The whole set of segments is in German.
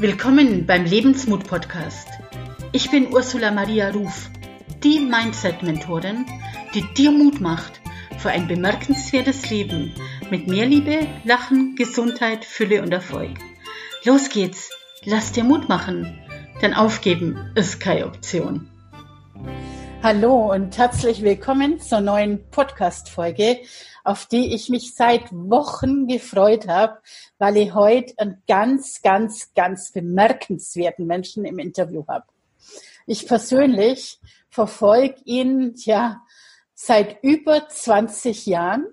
Willkommen beim Lebensmut Podcast. Ich bin Ursula Maria Ruf, die Mindset-Mentorin, die dir Mut macht für ein bemerkenswertes Leben mit mehr Liebe, Lachen, Gesundheit, Fülle und Erfolg. Los geht's, lass dir Mut machen, denn aufgeben ist keine Option. Hallo und herzlich willkommen zur neuen Podcast-Folge, auf die ich mich seit Wochen gefreut habe, weil ich heute einen ganz, ganz, ganz bemerkenswerten Menschen im Interview habe. Ich persönlich verfolge ihn ja seit über 20 Jahren.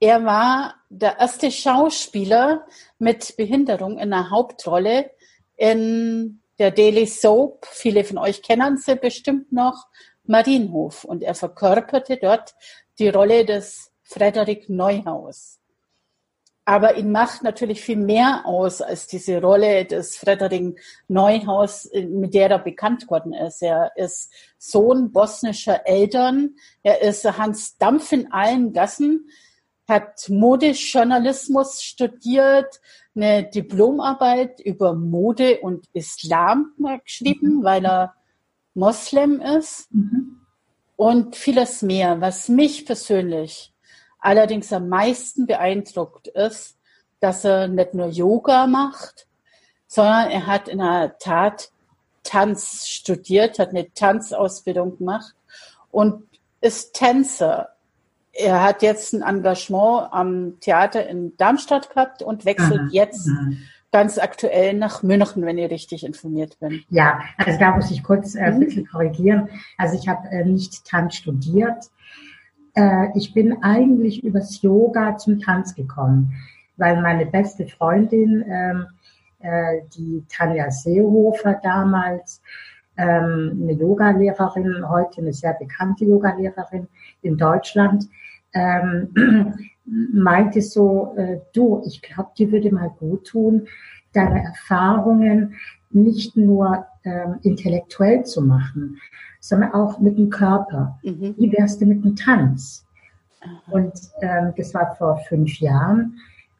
Er war der erste Schauspieler mit Behinderung in der Hauptrolle in der Daily Soap, viele von euch kennen sie bestimmt noch, Marienhof. Und er verkörperte dort die Rolle des Frederik Neuhaus. Aber ihn macht natürlich viel mehr aus als diese Rolle des Frederik Neuhaus, mit der er bekannt worden ist. Er ist Sohn bosnischer Eltern. Er ist Hans Dampf in allen Gassen, hat Modejournalismus studiert, eine Diplomarbeit über Mode und Islam geschrieben, weil er Moslem ist mhm. Und vieles mehr. Was mich persönlich allerdings am meisten beeindruckt ist, dass er nicht nur Yoga macht, sondern er hat in der Tat Tanz studiert, hat eine Tanzausbildung gemacht und ist Tänzer er hat jetzt ein Engagement am Theater in Darmstadt gehabt und wechselt aha, jetzt aha. Ganz aktuell nach München, wenn ich richtig informiert bin. Ja, also da muss ich kurz äh, ein mhm. bisschen korrigieren. Also ich habe äh, nicht Tanz studiert. Äh, ich bin eigentlich übers Yoga zum Tanz gekommen, weil meine beste Freundin, ähm, äh, die Tanja Seehofer damals, ähm, eine Yogalehrerin, heute eine sehr bekannte Yogalehrerin in Deutschland, ähm, meinte so, äh, du, ich glaube, die würde mal gut tun, deine Erfahrungen nicht nur ähm, intellektuell zu machen, sondern auch mit dem Körper. Mhm. Wie wärst du mit dem Tanz? Und ähm, das war vor fünf Jahren.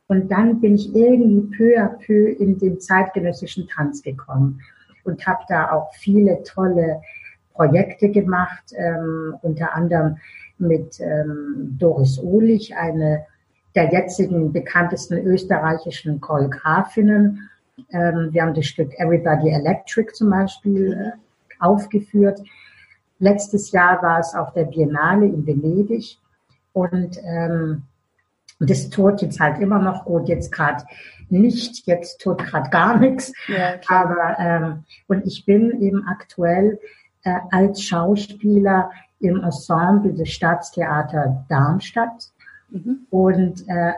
Und dann bin ich irgendwie peu à peu in den zeitgenössischen Tanz gekommen und habe da auch viele tolle Projekte gemacht, ähm, unter anderem mit ähm, Doris Uhlich, eine der jetzigen bekanntesten österreichischen Choreografinnen. Ähm, wir haben das Stück Everybody Electric zum Beispiel äh, aufgeführt. Letztes Jahr war es auf der Biennale in Venedig und ähm, das tut jetzt halt immer noch gut, jetzt gerade nicht, jetzt tut gerade gar nichts. Ja, aber ähm, und ich bin eben aktuell äh, als Schauspieler im Ensemble des Staatstheater Darmstadt. Mhm. Und äh,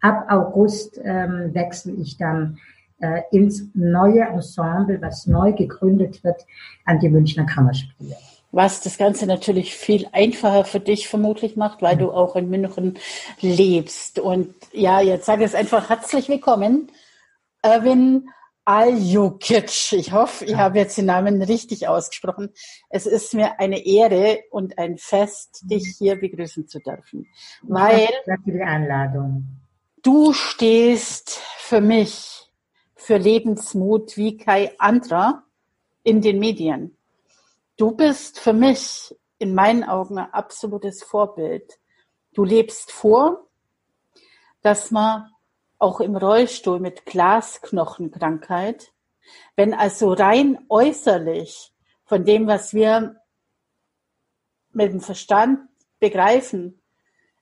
ab August ähm, wechsle ich dann äh, ins neue Ensemble, was neu gegründet wird, an die Münchner Kammerspiele. Was das Ganze natürlich viel einfacher für dich vermutlich macht, weil du auch in München lebst. Und ja, jetzt sage ich es einfach herzlich willkommen, Erwin Aljukic. Ich hoffe, ich habe jetzt den Namen richtig ausgesprochen. Es ist mir eine Ehre und ein Fest, dich hier begrüßen zu dürfen. Weil Danke für die Einladung. Du stehst für mich für Lebensmut wie kein anderer in den Medien. Du bist für mich in meinen Augen ein absolutes Vorbild. Du lebst vor, dass man auch im Rollstuhl mit Glasknochenkrankheit, wenn also rein äußerlich von dem, was wir mit dem Verstand begreifen,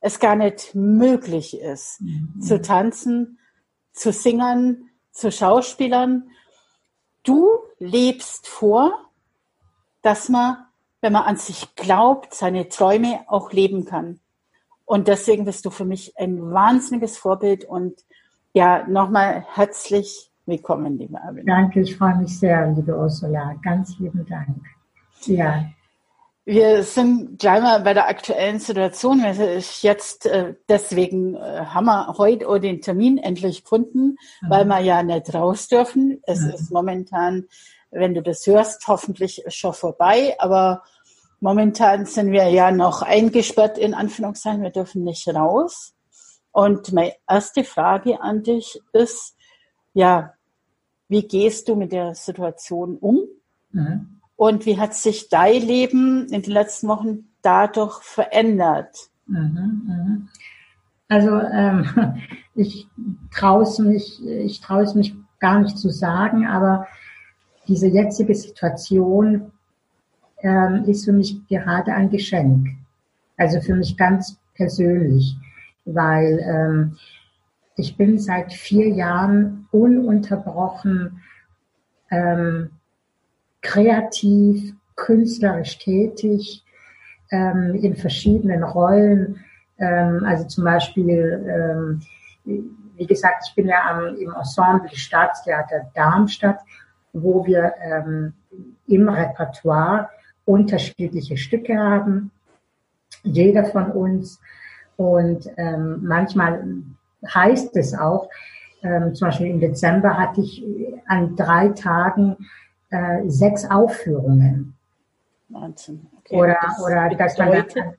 es gar nicht möglich ist, mhm. zu tanzen, zu singen, zu Schauspielern. Du lebst vor, dass man, wenn man an sich glaubt, seine Träume auch leben kann. Und deswegen bist du für mich ein wahnsinniges Vorbild und ja, nochmal herzlich willkommen, liebe Armin. Danke, ich freue mich sehr, liebe Ursula. Ganz lieben Dank. Ja. Wir sind gleich mal bei der aktuellen Situation. Jetzt äh, deswegen äh, haben wir heute auch den Termin endlich gefunden, mhm. weil wir ja nicht raus dürfen. Es mhm. ist momentan, wenn du das hörst, hoffentlich schon vorbei. Aber momentan sind wir ja noch eingesperrt in Anführungszeichen. Wir dürfen nicht raus. Und meine erste Frage an dich ist, ja, wie gehst du mit der Situation um? Mhm. Und wie hat sich dein Leben in den letzten Wochen dadurch verändert? Mhm, mhm. Also ähm, ich traue es mich, ich traue es mich gar nicht zu sagen, aber diese jetzige Situation ähm, ist für mich gerade ein Geschenk. Also für mich ganz persönlich, weil ähm, ich bin seit vier Jahren ununterbrochen ähm, kreativ, künstlerisch tätig, ähm, in verschiedenen Rollen. Ähm, also zum Beispiel, ähm, wie gesagt, ich bin ja am, im Ensemble Staatstheater Darmstadt, wo wir ähm, im Repertoire unterschiedliche Stücke haben, jeder von uns. Und ähm, manchmal heißt es auch, ähm, zum Beispiel im Dezember hatte ich an drei Tagen äh, sechs Aufführungen. Wahnsinn. Okay. Oder, das oder dass man dann,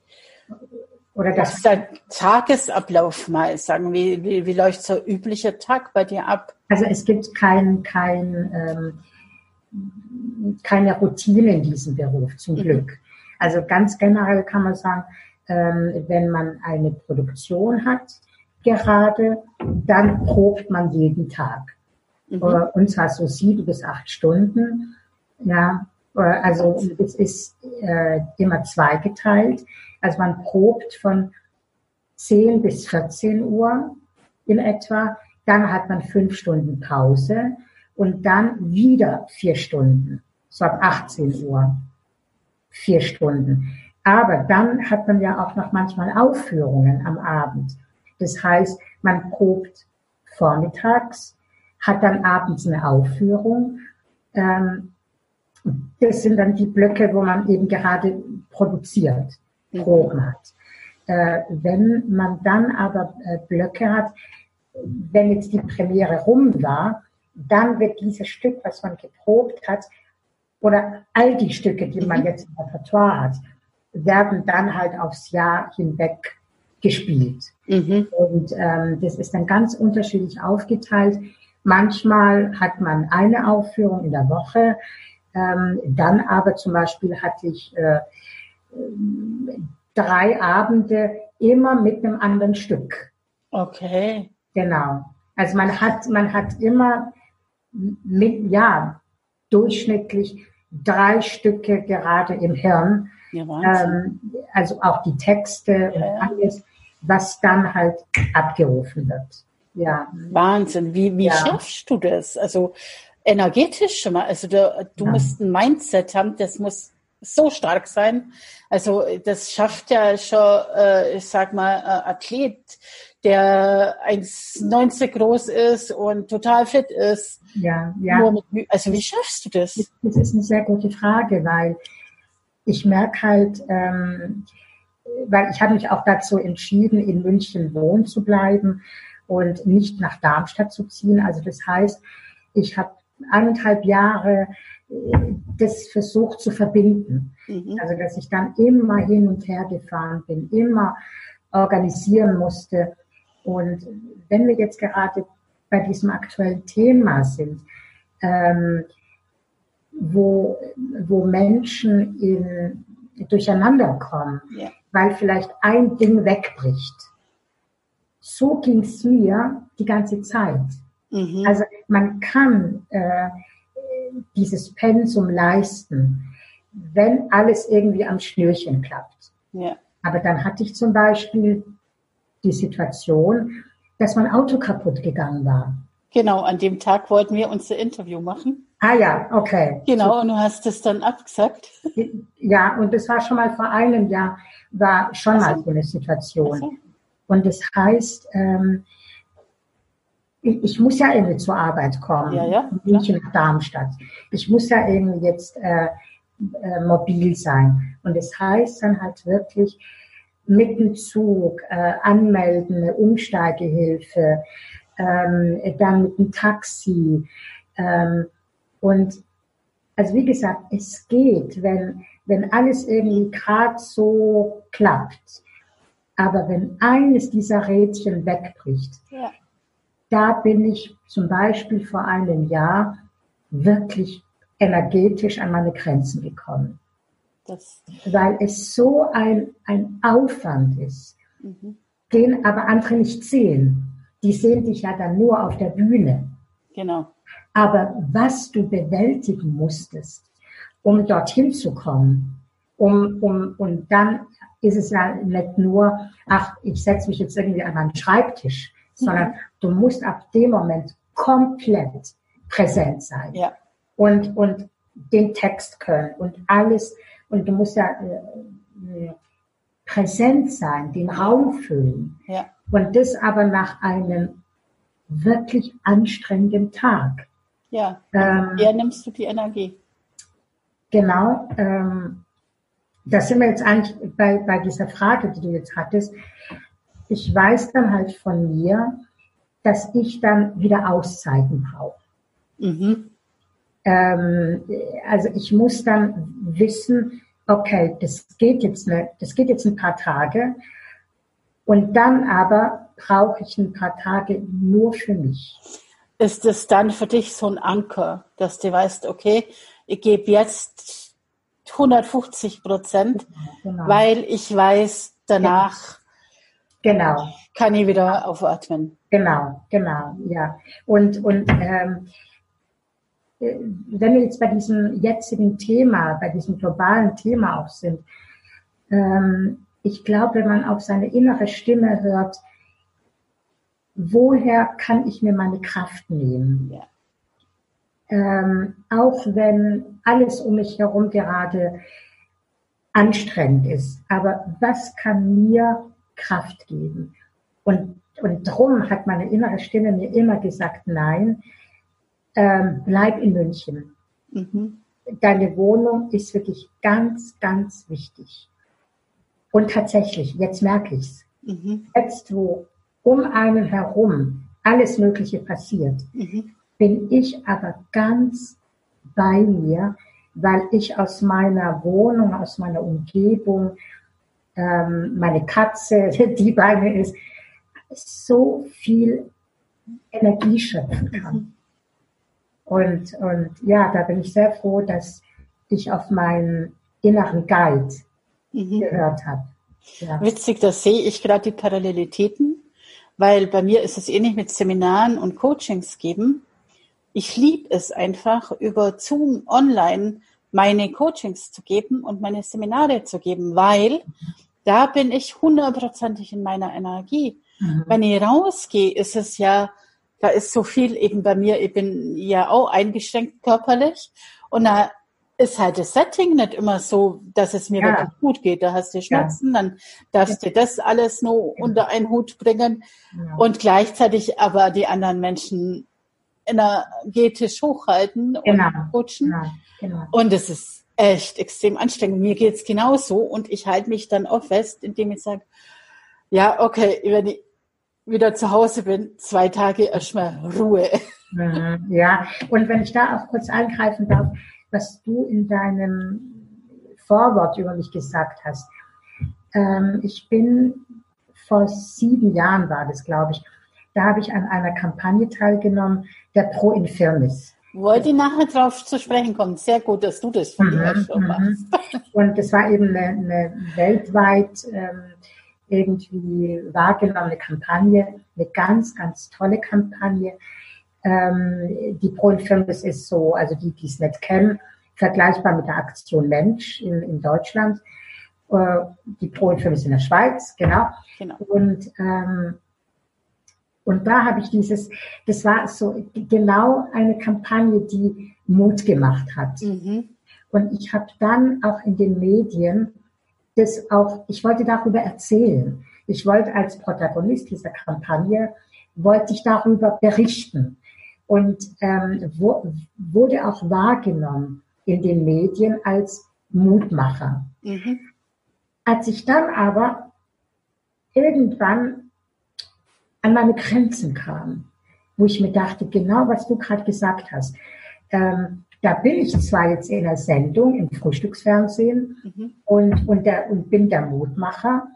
oder das ist ein Tagesablauf mal sagen. Wie, wie, wie läuft so ein üblicher Tag bei dir ab? Also es gibt kein, kein, ähm, keine Routine in diesem Beruf, zum mhm. Glück. Also ganz generell kann man sagen, ähm, wenn man eine Produktion hat, gerade, dann probt man jeden Tag. Mhm. Und zwar so sieben bis acht Stunden. Ja, also es ist äh, immer zweigeteilt. Also man probt von 10 bis 14 Uhr in etwa. Dann hat man fünf Stunden Pause und dann wieder vier Stunden. So ab 18 Uhr. Vier Stunden. Aber dann hat man ja auch noch manchmal Aufführungen am Abend. Das heißt, man probt vormittags, hat dann abends eine Aufführung. Ähm, das sind dann die Blöcke, wo man eben gerade produziert, mhm. Proben hat. Äh, wenn man dann aber äh, Blöcke hat, wenn jetzt die Premiere rum war, dann wird dieses Stück, was man geprobt hat, oder all die Stücke, die man mhm. jetzt im Repertoire hat, werden dann halt aufs Jahr hinweg gespielt. Mhm. Und ähm, das ist dann ganz unterschiedlich aufgeteilt. Manchmal hat man eine Aufführung in der Woche, ähm, dann aber zum Beispiel hatte ich äh, drei Abende immer mit einem anderen Stück. Okay. Genau. Also man hat, man hat immer mit, ja, durchschnittlich drei Stücke gerade im Hirn. Ja, ähm, also auch die Texte und alles was dann halt abgerufen wird. Ja. Wahnsinn. Wie, wie ja. schaffst du das? Also energetisch schon mal. Also du, du ja. musst ein Mindset haben, das muss so stark sein. Also das schafft ja schon, äh, ich sag mal, äh, Athlet, der 1,90 groß ist und total fit ist. Ja, ja. Mit, also wie schaffst du das? Das ist eine sehr gute Frage, weil ich merke halt, ähm, weil ich habe mich auch dazu entschieden, in München wohnen zu bleiben und nicht nach Darmstadt zu ziehen. Also das heißt, ich habe eineinhalb Jahre äh, das versucht zu verbinden. Mhm. Also dass ich dann immer hin und her gefahren bin, immer organisieren musste. Und wenn wir jetzt gerade bei diesem aktuellen Thema sind, ähm, wo, wo Menschen in, durcheinander kommen, ja weil vielleicht ein Ding wegbricht. So ging es mir die ganze Zeit. Mhm. Also man kann äh, dieses Pensum leisten, wenn alles irgendwie am Schnürchen klappt. Ja. Aber dann hatte ich zum Beispiel die Situation, dass mein Auto kaputt gegangen war. Genau, an dem Tag wollten wir unser Interview machen. Ah ja, okay. Genau, und du hast es dann abgesagt. Ja, und das war schon mal vor einem Jahr war schon also, mal so eine Situation. Also. Und das heißt, ähm, ich, ich, muss ja irgendwie zur Arbeit kommen, ja, ja, München nach Darmstadt. Ich muss ja irgendwie jetzt äh, äh, mobil sein. Und das heißt dann halt wirklich mit dem Zug äh, anmelden, eine Umsteigehilfe, ähm, dann mit dem Taxi. Ähm, und also wie gesagt, es geht, wenn wenn alles irgendwie gerade so klappt. Aber wenn eines dieser Rädchen wegbricht, ja. da bin ich zum Beispiel vor einem Jahr wirklich energetisch an meine Grenzen gekommen. Das weil es so ein, ein Aufwand ist, mhm. den aber andere nicht sehen. Die sehen dich ja dann nur auf der Bühne. Genau. Aber was du bewältigen musstest, um dorthin zu kommen, um, um, und dann ist es ja nicht nur, ach, ich setze mich jetzt irgendwie an meinen Schreibtisch, sondern mhm. du musst ab dem Moment komplett präsent sein. Ja. Und, und den Text können und alles. Und du musst ja äh, äh präsent sein, den Raum füllen. Ja. Und das aber nach einem wirklich anstrengenden Tag. Ja, ähm, woher nimmst du die Energie? Genau, ähm, da sind wir jetzt eigentlich bei, bei dieser Frage, die du jetzt hattest. Ich weiß dann halt von mir, dass ich dann wieder Auszeiten brauche. Mhm. Ähm, also ich muss dann wissen, okay, das geht jetzt nicht, das geht jetzt ein paar Tage und dann aber brauche ich ein paar Tage nur für mich. Ist es dann für dich so ein Anker, dass du weißt, okay, ich gebe jetzt 150 Prozent, genau. weil ich weiß, danach genau. kann ich wieder aufatmen. Genau, genau, ja. Und, und ähm, äh, wenn wir jetzt bei diesem jetzigen Thema, bei diesem globalen Thema auch sind, ähm, ich glaube, wenn man auf seine innere Stimme hört, woher kann ich mir meine Kraft nehmen? Ja. Ähm, auch wenn alles um mich herum gerade anstrengend ist. Aber was kann mir Kraft geben? Und, und drum hat meine innere Stimme mir immer gesagt, nein, ähm, bleib in München. Mhm. Deine Wohnung ist wirklich ganz, ganz wichtig. Und tatsächlich, jetzt merke ich's. Mhm. Jetzt, wo um einen herum alles Mögliche passiert, mhm. bin ich aber ganz bei mir, weil ich aus meiner Wohnung, aus meiner Umgebung, ähm, meine Katze, die bei mir ist, so viel Energie schöpfen kann. Mhm. Und, und ja, da bin ich sehr froh, dass ich auf meinen inneren Guide mhm. gehört habe. Ja. Witzig, da sehe ich gerade die Parallelitäten, weil bei mir ist es ähnlich mit Seminaren und Coachings geben. Ich liebe es einfach, über Zoom online meine Coachings zu geben und meine Seminare zu geben, weil da bin ich hundertprozentig in meiner Energie. Mhm. Wenn ich rausgehe, ist es ja da ist so viel eben bei mir, ich bin ja auch eingeschränkt körperlich und da ist halt das Setting nicht immer so, dass es mir ja. wirklich gut geht. Da hast du Schmerzen, ja. dann darfst du das alles nur unter einen Hut bringen und gleichzeitig aber die anderen Menschen energetisch hochhalten genau. und coachen. Genau. Und es ist echt extrem anstrengend. Mir geht's genauso und ich halte mich dann auch fest, indem ich sage, ja, okay, wenn ich wieder zu Hause bin, zwei Tage erstmal Ruhe. Mhm, ja, und wenn ich da auch kurz eingreifen darf, was du in deinem Vorwort über mich gesagt hast. Ähm, ich bin vor sieben Jahren war das, glaube ich, da habe ich an einer Kampagne teilgenommen, der Pro Infirmis. Wollte ich nachher drauf zu sprechen kommen. Sehr gut, dass du das von mhm, schon mhm. machst. Und das war eben eine, eine weltweit ähm, irgendwie wahrgenommene Kampagne, eine ganz, ganz tolle Kampagne. Ähm, die Pro-Infirmis ist so, also die, die es nicht kennen, vergleichbar mit der Aktion Mensch in, in Deutschland. Äh, die Pro-Infirmis in der Schweiz, genau. genau. Und, ähm, und da habe ich dieses, das war so genau eine Kampagne, die Mut gemacht hat. Mhm. Und ich habe dann auch in den Medien das auch, ich wollte darüber erzählen. Ich wollte als Protagonist dieser Kampagne, wollte ich darüber berichten und ähm, wo, wurde auch wahrgenommen in den Medien als Mutmacher. Mhm. Als ich dann aber irgendwann an meine Grenzen kam, wo ich mir dachte, genau was du gerade gesagt hast, ähm, da bin ich zwar jetzt in der Sendung im Frühstücksfernsehen mhm. und, und, der, und bin der Mutmacher.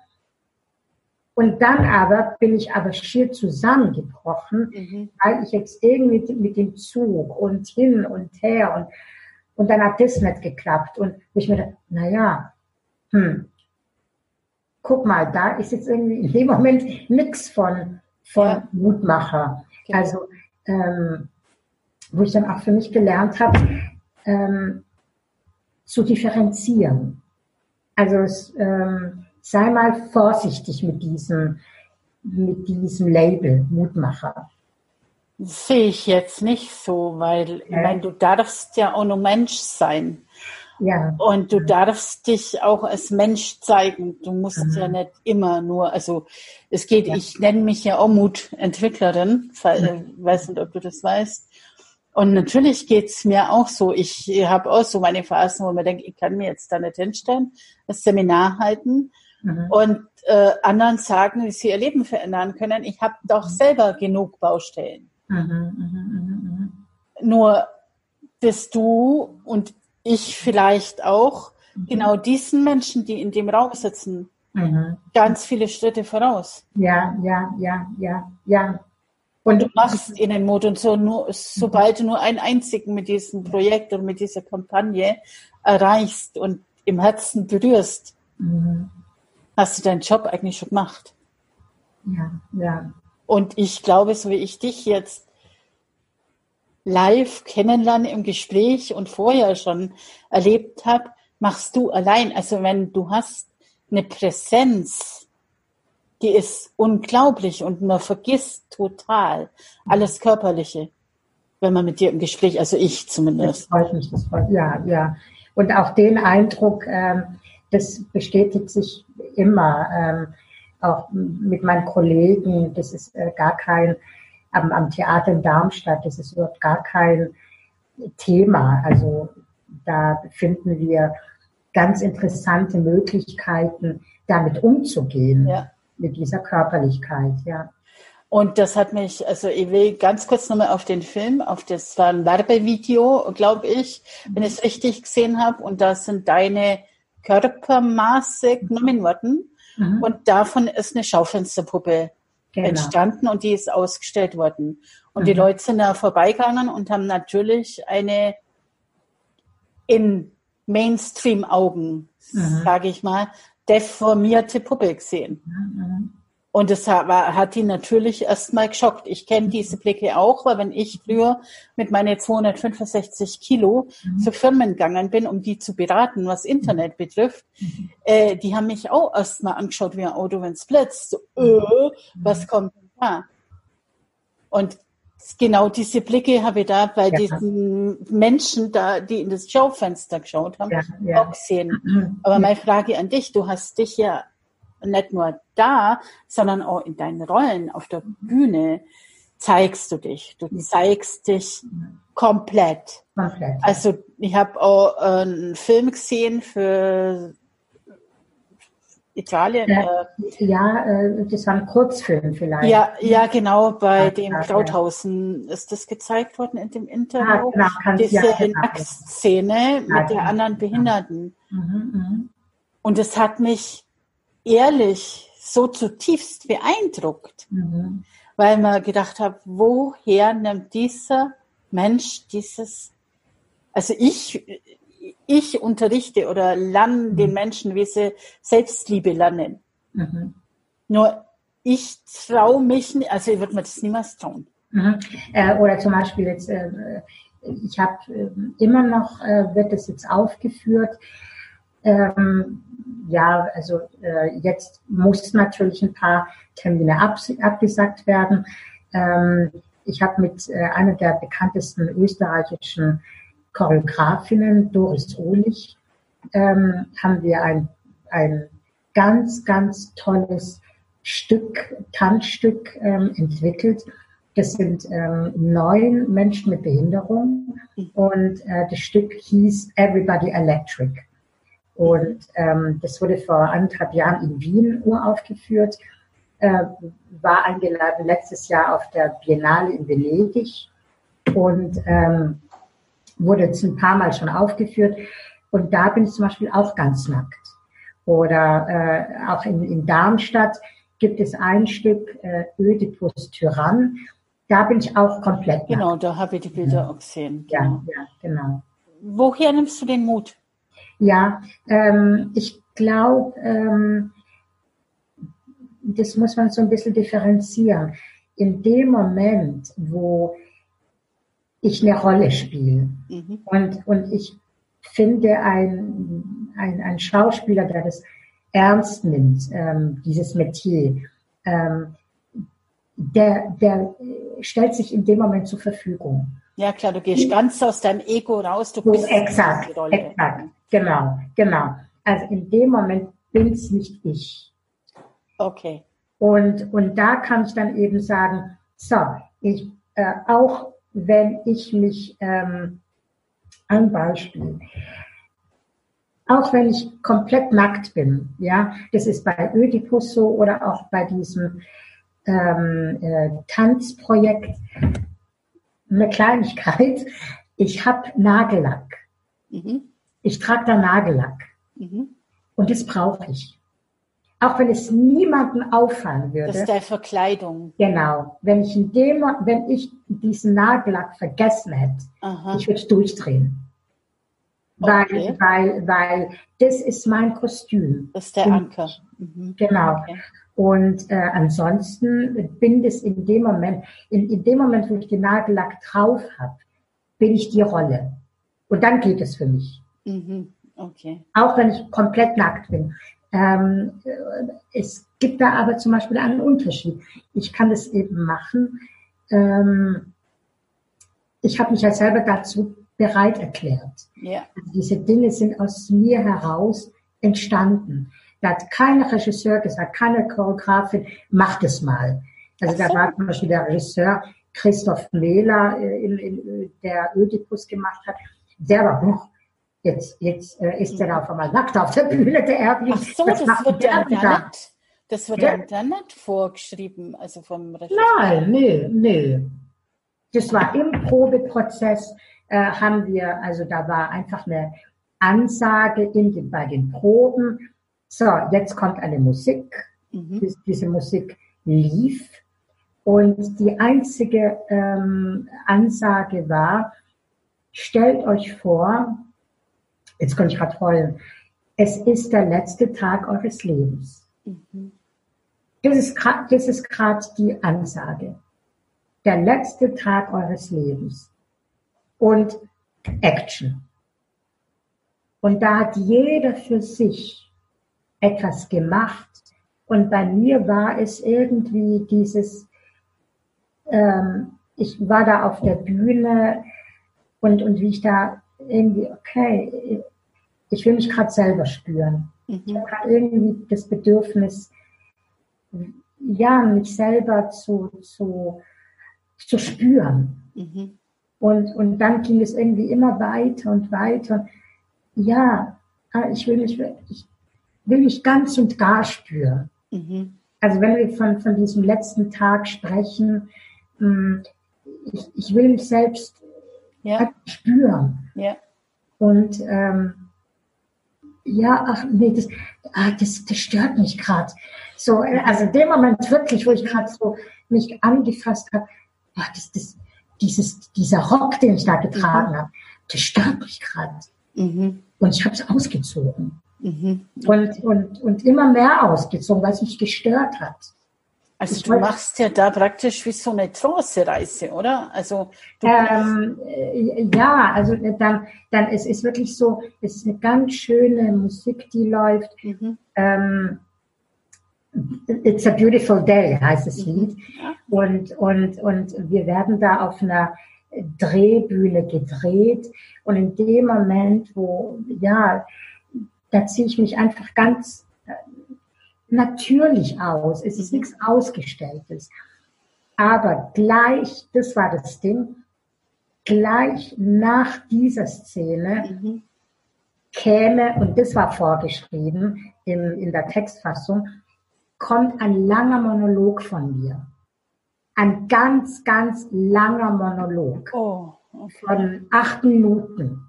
Und dann aber bin ich aber schier zusammengebrochen, mhm. weil ich jetzt irgendwie mit dem Zug und hin und her und, und dann hat das nicht geklappt. Und ich mir dachte, naja, hm, guck mal, da ist jetzt irgendwie in dem Moment nichts von, von ja. Mutmacher. Genau. Also, ähm, wo ich dann auch für mich gelernt habe, ähm, zu differenzieren. Also es, ähm, sei mal vorsichtig mit diesem, mit diesem Label Mutmacher. Sehe ich jetzt nicht so, weil ja. meine, du darfst ja auch nur Mensch sein. Ja. Und du darfst dich auch als Mensch zeigen. Du musst mhm. ja nicht immer nur, also es geht, ja. ich nenne mich ja auch Mutentwicklerin, mhm. weiß nicht, ob du das weißt. Und natürlich geht's mir auch so. Ich habe auch so meine Phasen, wo man denkt, ich kann mir jetzt da nicht hinstellen, das Seminar halten mhm. und äh, anderen sagen, wie sie ihr Leben verändern können. Ich habe doch selber genug Baustellen. Mhm, mh, mh, mh. Nur bist du und ich vielleicht auch mhm. genau diesen Menschen, die in dem Raum sitzen, mhm. ganz viele Schritte voraus. Ja, ja, ja, ja, ja. Und du machst ihnen Mut und so nur, sobald du nur einen einzigen mit diesem Projekt und mit dieser Kampagne erreichst und im Herzen berührst, mhm. Hast du deinen Job eigentlich schon gemacht. Ja, ja. Und ich glaube, so wie ich dich jetzt live kennenlerne im Gespräch und vorher schon erlebt habe, machst du allein. Also wenn du hast eine Präsenz, die ist unglaublich und man vergisst total alles Körperliche, wenn man mit dir im Gespräch, also ich zumindest. Das freut mich, das freut mich. Ja, ja. Und auch den Eindruck, ähm, das bestätigt sich immer, ähm, auch mit meinen Kollegen, das ist äh, gar kein, am, am Theater in Darmstadt, das ist überhaupt gar kein Thema. Also da finden wir ganz interessante Möglichkeiten, damit umzugehen. Ja mit dieser Körperlichkeit, ja. Und das hat mich, also ich will ganz kurz nochmal auf den Film, auf das war ein Werbevideo, glaube ich, wenn ich es richtig gesehen habe. Und da sind deine Körpermaße genommen worden. Mhm. Und davon ist eine Schaufensterpuppe genau. entstanden und die ist ausgestellt worden. Und mhm. die Leute sind da vorbeigegangen und haben natürlich eine in Mainstream-Augen, mhm. sage ich mal, deformierte Puppe gesehen. Mhm. Und das hat, ihn natürlich erstmal geschockt. Ich kenne diese Blicke auch, weil wenn ich früher mit meinen 265 Kilo mhm. zu Firmen gegangen bin, um die zu beraten, was Internet betrifft, mhm. äh, die haben mich auch erstmal angeschaut wie ein Auto, wenn es blitzt. So, äh, was kommt denn da? Und genau diese Blicke habe ich da bei ja. diesen Menschen da, die in das Schaufenster geschaut haben, ja, ja. auch gesehen. Mhm. Aber meine Frage an dich, du hast dich ja nicht nur da, sondern auch in deinen Rollen auf der Bühne zeigst du dich. Du zeigst dich komplett. komplett. Also ich habe auch einen Film gesehen für Italien. Ja, äh, ja äh, das war ein Kurzfilm vielleicht. Ja, ja genau, bei ja, dem Krauthausen ist das gezeigt worden in dem Interview. Ja, genau, Diese ja, genau. Nacktszene mit der anderen Behinderten. Mhm, mh. Und es hat mich ehrlich so zutiefst beeindruckt, mhm. weil man gedacht hat, woher nimmt dieser Mensch dieses, also ich, ich unterrichte oder lerne mhm. den Menschen, wie sie Selbstliebe lernen. Mhm. Nur ich traue mich nicht, also ich würde mir das niemals trauen. Mhm. Äh, oder zum Beispiel jetzt, äh, ich habe äh, immer noch, äh, wird das jetzt aufgeführt, ähm, ja, also äh, jetzt muss natürlich ein paar Termine ab, abgesagt werden. Ähm, ich habe mit äh, einer der bekanntesten österreichischen Choreografinnen, Doris Ohlich, ähm, haben wir ein, ein ganz, ganz tolles Stück, Tanzstück ähm, entwickelt. Das sind ähm, neun Menschen mit Behinderung und äh, das Stück hieß Everybody Electric. Und ähm, das wurde vor anderthalb Jahren in Wien uraufgeführt, äh, war eingeladen letztes Jahr auf der Biennale in Venedig und ähm, wurde jetzt ein paar Mal schon aufgeführt. Und da bin ich zum Beispiel auch ganz nackt. Oder äh, auch in, in Darmstadt gibt es ein Stück äh, Ödipus Tyrann. Da bin ich auch komplett. Genau, nackt. da habe ich die Bilder auch gesehen. Genau. Ja, ja, genau. Woher nimmst du den Mut? Ja, ähm, ich glaube, ähm, das muss man so ein bisschen differenzieren. In dem Moment, wo ich eine Rolle spiele mhm. und, und ich finde ein, ein, ein Schauspieler, der das ernst nimmt, ähm, dieses Metier, ähm, der, der stellt sich in dem Moment zur Verfügung. Ja klar, du gehst ganz aus deinem Ego raus, du bist exakt, exakt, genau, genau. Also in dem Moment bin es nicht ich. Okay. Und, und da kann ich dann eben sagen, so, ich, äh, auch wenn ich mich, ähm, ein Beispiel, auch wenn ich komplett nackt bin, ja, das ist bei Ödipus so oder auch bei diesem ähm, äh, Tanzprojekt, eine Kleinigkeit, ich habe Nagellack. Mhm. Ich trage da Nagellack. Mhm. Und das brauche ich. Auch wenn es niemanden auffallen würde. Das ist der Verkleidung. Genau. Wenn ich in dem, wenn ich diesen Nagellack vergessen hätte, Aha. ich würde durchdrehen. Okay. Weil, weil, weil das ist mein Kostüm. Das ist der Anker. Mhm. Genau. Okay. Und äh, ansonsten bin das in dem Moment, in, in dem Moment, wo ich den Nagellack drauf habe, bin ich die Rolle. Und dann geht es für mich. Mhm. Okay. Auch wenn ich komplett nackt bin. Ähm, es gibt da aber zum Beispiel einen Unterschied. Ich kann das eben machen. Ähm, ich habe mich ja selber dazu bereit erklärt. Ja. Also diese Dinge sind aus mir heraus entstanden. Da hat kein Regisseur gesagt, keine Choreografin, macht es mal. Also so. da war zum Beispiel der Regisseur Christoph Mehler, äh, in, in, der Ödipus gemacht hat. Der war, jetzt, jetzt äh, ist er auf einmal nackt auf der Bühne, der Erwin. Ach so, das, das wird dann da nicht, das wird ja. dann nicht vorgeschrieben, also vom Regisseur. Nein, nee, nee. Das war im Probeprozess, äh, haben wir, also da war einfach eine Ansage in den, bei den Proben. So, jetzt kommt eine Musik. Mhm. Diese, diese Musik lief. Und die einzige ähm, Ansage war, stellt euch vor, jetzt kann ich gerade heulen, es ist der letzte Tag eures Lebens. Mhm. Das ist gerade die Ansage. Der letzte Tag eures Lebens. Und Action. Und da hat jeder für sich etwas gemacht. Und bei mir war es irgendwie dieses, ähm, ich war da auf der Bühne und, und wie ich da irgendwie, okay, ich will mich gerade selber spüren. Mhm. Ich habe gerade irgendwie das Bedürfnis, ja, mich selber zu, zu, zu spüren. Mhm. Und, und dann ging es irgendwie immer weiter und weiter. Ja, ah, ich will mich, ich will mich ganz und gar spüren. Mhm. Also wenn wir von, von diesem letzten Tag sprechen, hm, ich, ich will mich selbst ja. spüren. Ja. Und ähm, ja, ach nee, das, ah, das, das stört mich gerade. So, also in dem Moment wirklich, wo ich gerade so mich angefasst habe, ah, das, das, dieses, dieser Rock, den ich da getragen mhm. habe, das stört mich gerade. Mhm. Und ich habe es ausgezogen. Mhm. Und, und, und immer mehr ausgezogen, weil es mich gestört hat. Also du machst ja da praktisch wie so eine Trance-Reise, oder? Also ähm, äh, ja, also dann, dann es ist wirklich so, es ist eine ganz schöne Musik, die läuft. Mhm. Ähm, It's a beautiful day heißt das mhm. Lied. Und, und, und wir werden da auf einer Drehbühne gedreht. Und in dem Moment, wo, ja, da ziehe ich mich einfach ganz äh, natürlich aus. Es ist nichts Ausgestelltes. Aber gleich, das war das Ding, gleich nach dieser Szene mhm. käme, und das war vorgeschrieben im, in der Textfassung, kommt ein langer Monolog von mir. Ein ganz, ganz langer Monolog oh, okay. von acht Minuten,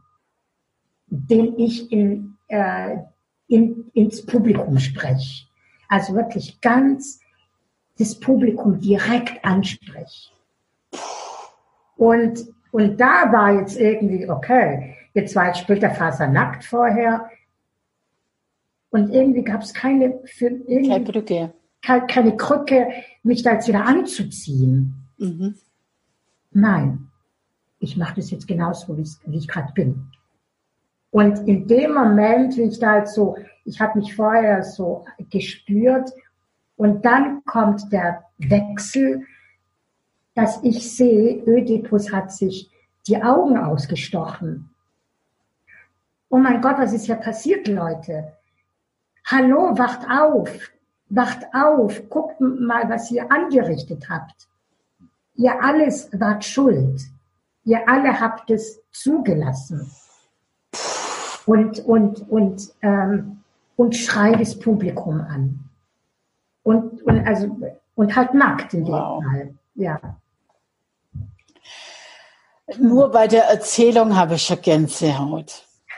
den ich in, äh, in, ins Publikum spreche. Also wirklich ganz das Publikum direkt anspreche. Und, und da war jetzt irgendwie, okay, jetzt war ich später nackt vorher. Und irgendwie gab es keine, für irgendwie, keine Brücke. Keine, keine Krücke, mich da jetzt wieder anzuziehen. Mhm. Nein, ich mache das jetzt genauso, wie ich gerade bin. Und in dem Moment, wie ich da halt so, ich habe mich vorher so gespürt und dann kommt der Wechsel, dass ich sehe, Ödipus hat sich die Augen ausgestochen. Oh mein Gott, was ist hier passiert, Leute? Hallo, wacht auf, wacht auf, guckt mal, was ihr angerichtet habt. Ihr alles wart schuld. Ihr alle habt es zugelassen. Und, und, und, ähm, und schreit das Publikum an. Und, und, also, und halt nackt in dem wow. Fall. Ja. Nur bei der Erzählung habe ich schon Gänsehaut.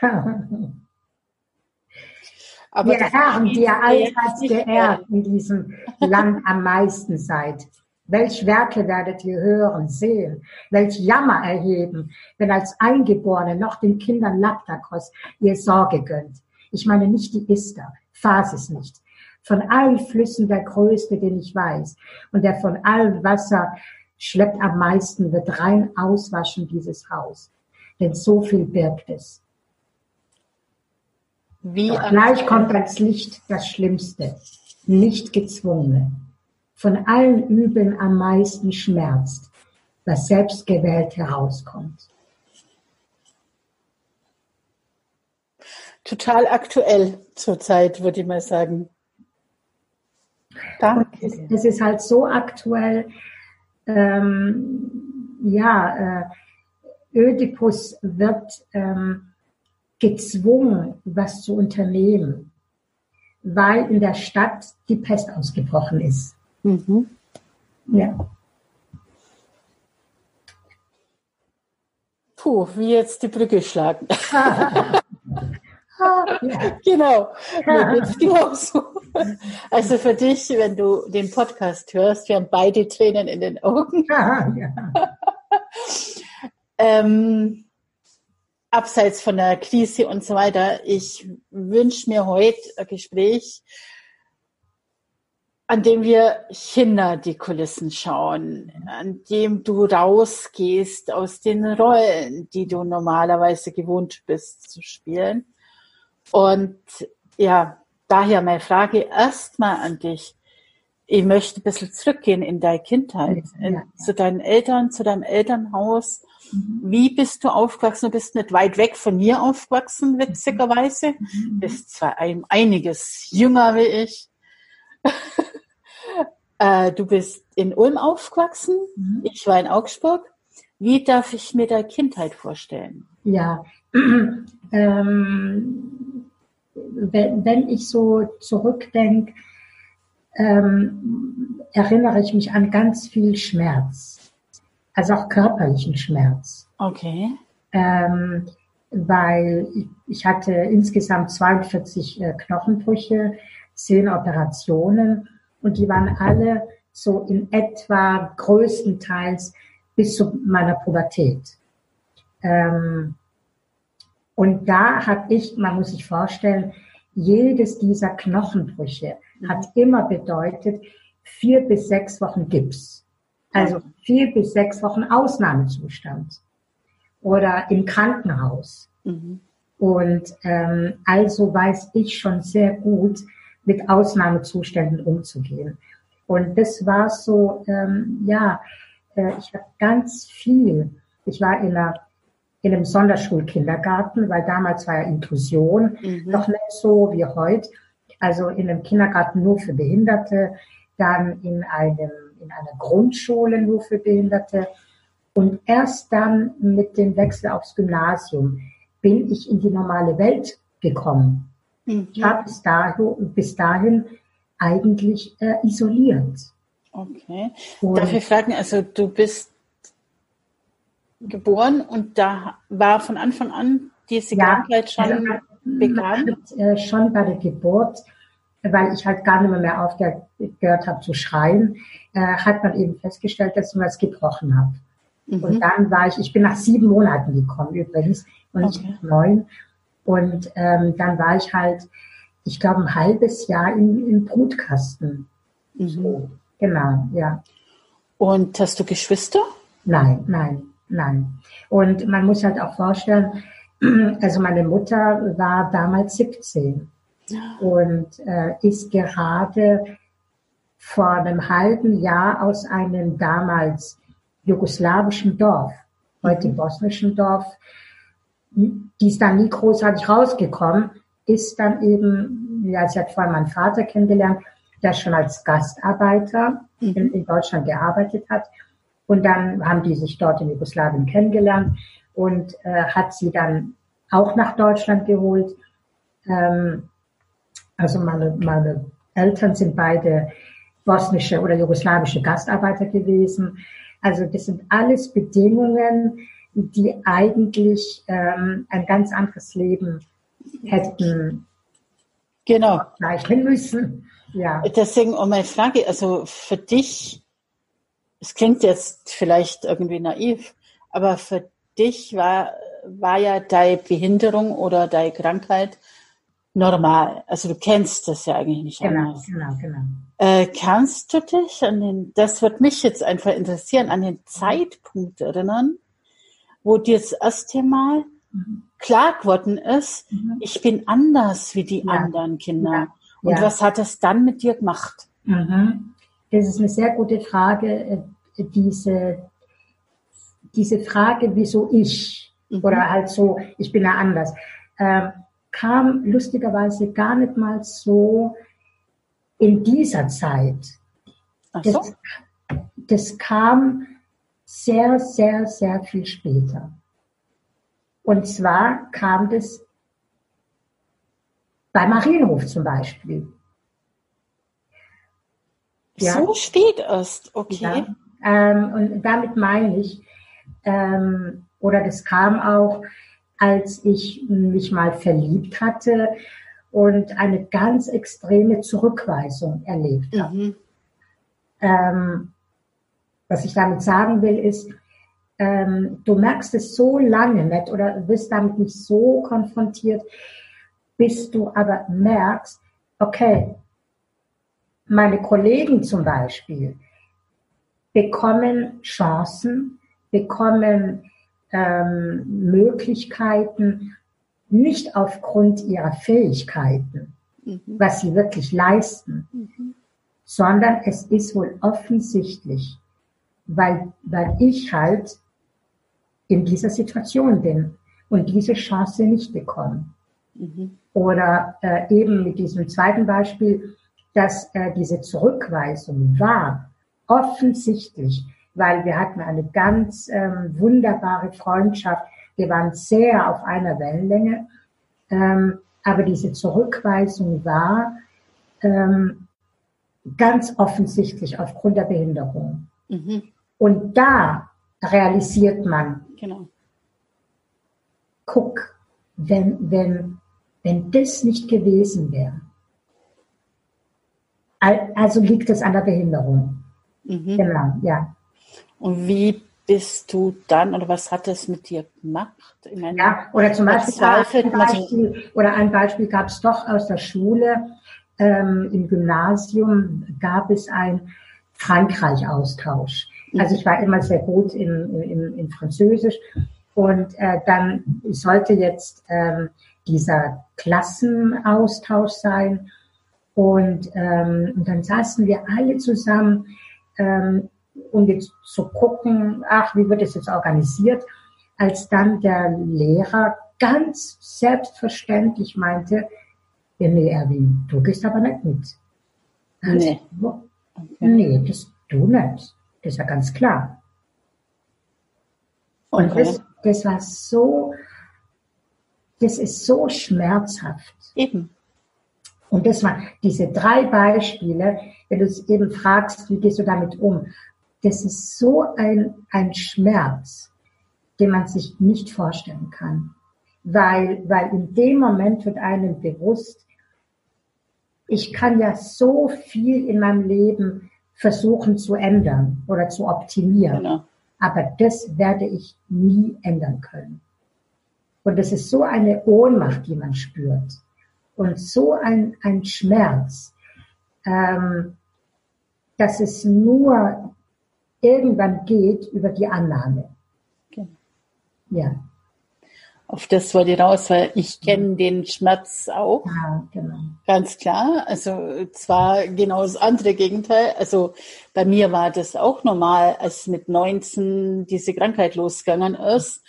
Aber ihr Herren, die ihr allseits geehrt in diesem Land am meisten seid, welch Werke werdet ihr hören, sehen, welch Jammer erheben, wenn als Eingeborene noch den Kindern Laptakos ihr Sorge gönnt. Ich meine nicht die Ister, Phasis nicht. Von allen Flüssen der größte, den ich weiß, und der von allem Wasser schleppt am meisten, wird rein auswaschen dieses Haus. Denn so viel birgt es. Wie Doch gleich kommt als Licht das Schlimmste, nicht gezwungene. Von allen Übeln am meisten schmerzt, was selbstgewählt herauskommt. Total aktuell zurzeit, würde ich mal sagen. Danke. Es ist halt so aktuell, ähm, ja, äh, Ödipus wird ähm, gezwungen, was zu unternehmen, weil in der Stadt die Pest ausgebrochen ist. Mhm. Ja. Puh, wie jetzt die Brücke schlagen. ja. Genau, Also für dich, wenn du den Podcast hörst, wir haben beide Tränen in den Augen. Ja, ja. ähm, abseits von der Krise und so weiter, ich wünsche mir heute ein Gespräch, an dem wir hinter die Kulissen schauen, an dem du rausgehst aus den Rollen, die du normalerweise gewohnt bist zu spielen und ja, daher meine Frage erstmal an dich. Ich möchte ein bisschen zurückgehen in deine Kindheit, in, zu deinen Eltern, zu deinem Elternhaus. Mhm. Wie bist du aufgewachsen? Du bist nicht weit weg von mir aufgewachsen, witzigerweise. Mhm. Bist zwar ein, einiges jünger wie ich. Äh, du bist in Ulm aufgewachsen. Mhm. Ich war in Augsburg. Wie darf ich mir deine Kindheit vorstellen? Ja, ähm, wenn, wenn, ich so zurückdenke, ähm, erinnere ich mich an ganz viel Schmerz, also auch körperlichen Schmerz. Okay. Ähm, weil ich hatte insgesamt 42 äh, Knochenbrüche, 10 Operationen und die waren alle so in etwa größtenteils bis zu meiner Pubertät. Ähm, und da habe ich, man muss sich vorstellen, jedes dieser Knochenbrüche mhm. hat immer bedeutet vier bis sechs Wochen Gips. Also vier bis sechs Wochen Ausnahmezustand oder im Krankenhaus. Mhm. Und ähm, also weiß ich schon sehr gut, mit Ausnahmezuständen umzugehen. Und das war so, ähm, ja, äh, ich habe ganz viel. Ich war in einer in einem Sonderschulkindergarten, weil damals war ja Inklusion mhm. noch nicht so wie heute. Also in einem Kindergarten nur für Behinderte, dann in einem, in einer Grundschule nur für Behinderte. Und erst dann mit dem Wechsel aufs Gymnasium bin ich in die normale Welt gekommen. Ich habe bis dahin, bis dahin eigentlich äh, isoliert. Okay. Und Darf ich fragen, also du bist geboren und da war von Anfang an diese ja, Krankheit schon also, bekannt? Äh, schon bei der Geburt weil ich halt gar nicht mehr, aufgehört habe zu schreien, äh, hat man eben festgestellt, dass ich was gebrochen habe. Mhm. Und dann war ich, ich bin nach sieben Monaten gekommen übrigens und okay. neun. Und ähm, dann war ich halt, ich glaube, ein halbes Jahr im, im Brutkasten. Mhm. So, genau, ja. Und hast du Geschwister? Nein, nein, nein. Und man muss halt auch vorstellen, also meine Mutter war damals 17 und äh, ist gerade vor einem halben Jahr aus einem damals jugoslawischen Dorf, heute mhm. bosnischen Dorf, die ist dann nie großartig rausgekommen, ist dann eben, ja, sie hat vorher meinen Vater kennengelernt, der schon als Gastarbeiter mhm. in, in, Deutschland gearbeitet hat. Und dann haben die sich dort in Jugoslawien kennengelernt und äh, hat sie dann auch nach Deutschland geholt. Ähm, also meine, meine Eltern sind beide bosnische oder jugoslawische Gastarbeiter gewesen. Also das sind alles Bedingungen, die eigentlich ähm, ein ganz anderes Leben hätten genau. zeichnen müssen. Ja. Deswegen um meine Frage, also für dich, es klingt jetzt vielleicht irgendwie naiv, aber für dich war, war ja deine Behinderung oder deine Krankheit normal. Also du kennst das ja eigentlich nicht genau, anders. Genau, genau. Äh, kannst du dich an den, das wird mich jetzt einfach interessieren, an den Zeitpunkt erinnern, wo dir das erste Mal mhm. klar geworden ist, mhm. ich bin anders wie die ja. anderen Kinder. Ja. Und ja. was hat das dann mit dir gemacht? Mhm. Das ist eine sehr gute Frage, äh, diese, diese Frage, wieso ich? Mhm. Oder halt so, ich bin ja anders. Ähm, kam lustigerweise gar nicht mal so in dieser Zeit. Ach so. das, das kam sehr, sehr, sehr viel später. Und zwar kam das bei Marienhof zum Beispiel. Ja. So spät erst, okay. Ja, ähm, und damit meine ich, ähm, oder das kam auch als ich mich mal verliebt hatte und eine ganz extreme Zurückweisung erlebt habe. Mhm. Ähm, was ich damit sagen will, ist, ähm, du merkst es so lange nicht oder wirst damit nicht so konfrontiert, bis du aber merkst, okay, meine Kollegen zum Beispiel bekommen Chancen, bekommen ähm, Möglichkeiten nicht aufgrund ihrer Fähigkeiten, mhm. was sie wirklich leisten, mhm. sondern es ist wohl offensichtlich, weil, weil ich halt in dieser Situation bin und diese Chance nicht bekomme. Mhm. Oder äh, eben mit diesem zweiten Beispiel, dass äh, diese Zurückweisung war offensichtlich weil wir hatten eine ganz ähm, wunderbare Freundschaft. Wir waren sehr auf einer Wellenlänge. Ähm, aber diese Zurückweisung war ähm, ganz offensichtlich aufgrund der Behinderung. Mhm. Und da realisiert man, genau. guck, wenn, wenn, wenn das nicht gewesen wäre, also liegt es an der Behinderung. Mhm. Genau, ja. Und wie bist du dann oder was hat das mit dir gemacht? Ja, oder zum Beispiel, ein Beispiel oder ein Beispiel gab es doch aus der Schule. Ähm, Im Gymnasium gab es ein Frankreich-Austausch. Also ich war immer sehr gut in, in, in Französisch und äh, dann sollte jetzt ähm, dieser Klassenaustausch sein und, ähm, und dann saßen wir alle zusammen ähm, und jetzt zu gucken, ach, wie wird es jetzt organisiert, als dann der Lehrer ganz selbstverständlich meinte, ja, nee, Erwin, du gehst aber nicht mit. Nee. Also, okay. Nee, das du nicht. Das ja ganz klar. Und okay. das, das war so, das ist so schmerzhaft. Eben. Und das waren diese drei Beispiele, wenn du es eben fragst, wie gehst du damit um? das ist so ein, ein Schmerz, den man sich nicht vorstellen kann. Weil, weil in dem Moment wird einem bewusst, ich kann ja so viel in meinem Leben versuchen zu ändern oder zu optimieren. Genau. Aber das werde ich nie ändern können. Und das ist so eine Ohnmacht, die man spürt. Und so ein, ein Schmerz, ähm, dass es nur irgendwann geht über die Annahme. Genau. Ja. Auf das wollte ich raus, weil ich kenne den Schmerz auch. Ja, genau. Ganz klar. Also zwar genau das andere Gegenteil. Also bei mir war das auch normal, als mit 19 diese Krankheit losgegangen ist.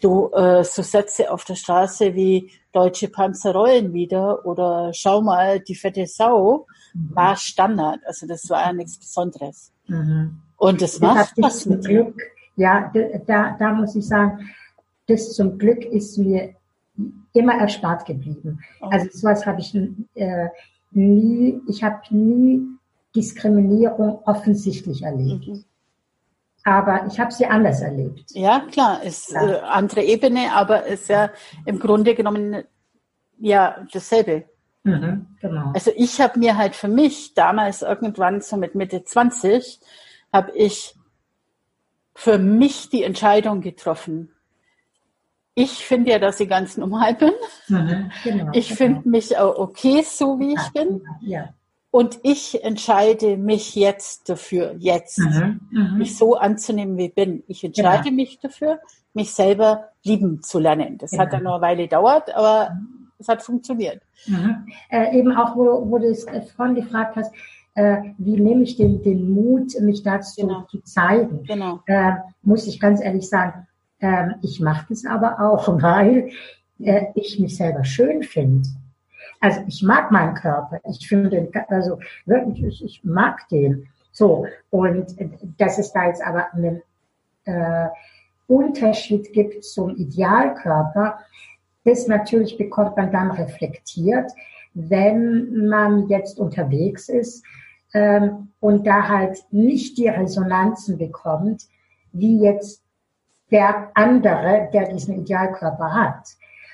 Du äh, so Sätze auf der Straße wie deutsche Panzer rollen wieder oder schau mal die fette Sau mhm. war Standard. Also das war ja nichts Besonderes. Mhm. Und das macht was mit Glück. Ja, da, da muss ich sagen, das zum Glück ist mir immer erspart geblieben. Oh. Also sowas habe ich äh, nie, ich habe nie Diskriminierung offensichtlich erlebt. Mhm. Aber ich habe sie anders erlebt. Ja, klar, ist ja. Äh, andere Ebene, aber ist ja im Grunde genommen ja dasselbe. Mhm, genau. Also ich habe mir halt für mich damals irgendwann so mit Mitte 20 habe ich für mich die Entscheidung getroffen, ich finde ja, dass ich ganz normal bin. Mhm, genau, ich genau. finde mich auch okay, so wie ich bin. Ja. Und ich entscheide mich jetzt dafür, jetzt, mhm, mhm, mich so anzunehmen, wie ich bin. Ich entscheide genau. mich dafür, mich selber lieben zu lernen. Das hat dann genau. noch eine Weile gedauert, aber es hat funktioniert. Mhm. Äh, eben auch, wo, wo du es äh, vorhin gefragt hast, äh, wie nehme ich den, den Mut, mich dazu genau. zu zeigen, genau. Äh, muss ich ganz ehrlich sagen, ähm, ich mache das aber auch, weil äh, ich mich selber schön finde. Also ich mag meinen Körper. Ich finde den, also wirklich, ich, ich mag den. So. Und dass es da jetzt aber einen äh, Unterschied gibt zum Idealkörper, das natürlich bekommt man dann reflektiert, wenn man jetzt unterwegs ist ähm, und da halt nicht die Resonanzen bekommt, wie jetzt der andere, der diesen Idealkörper hat.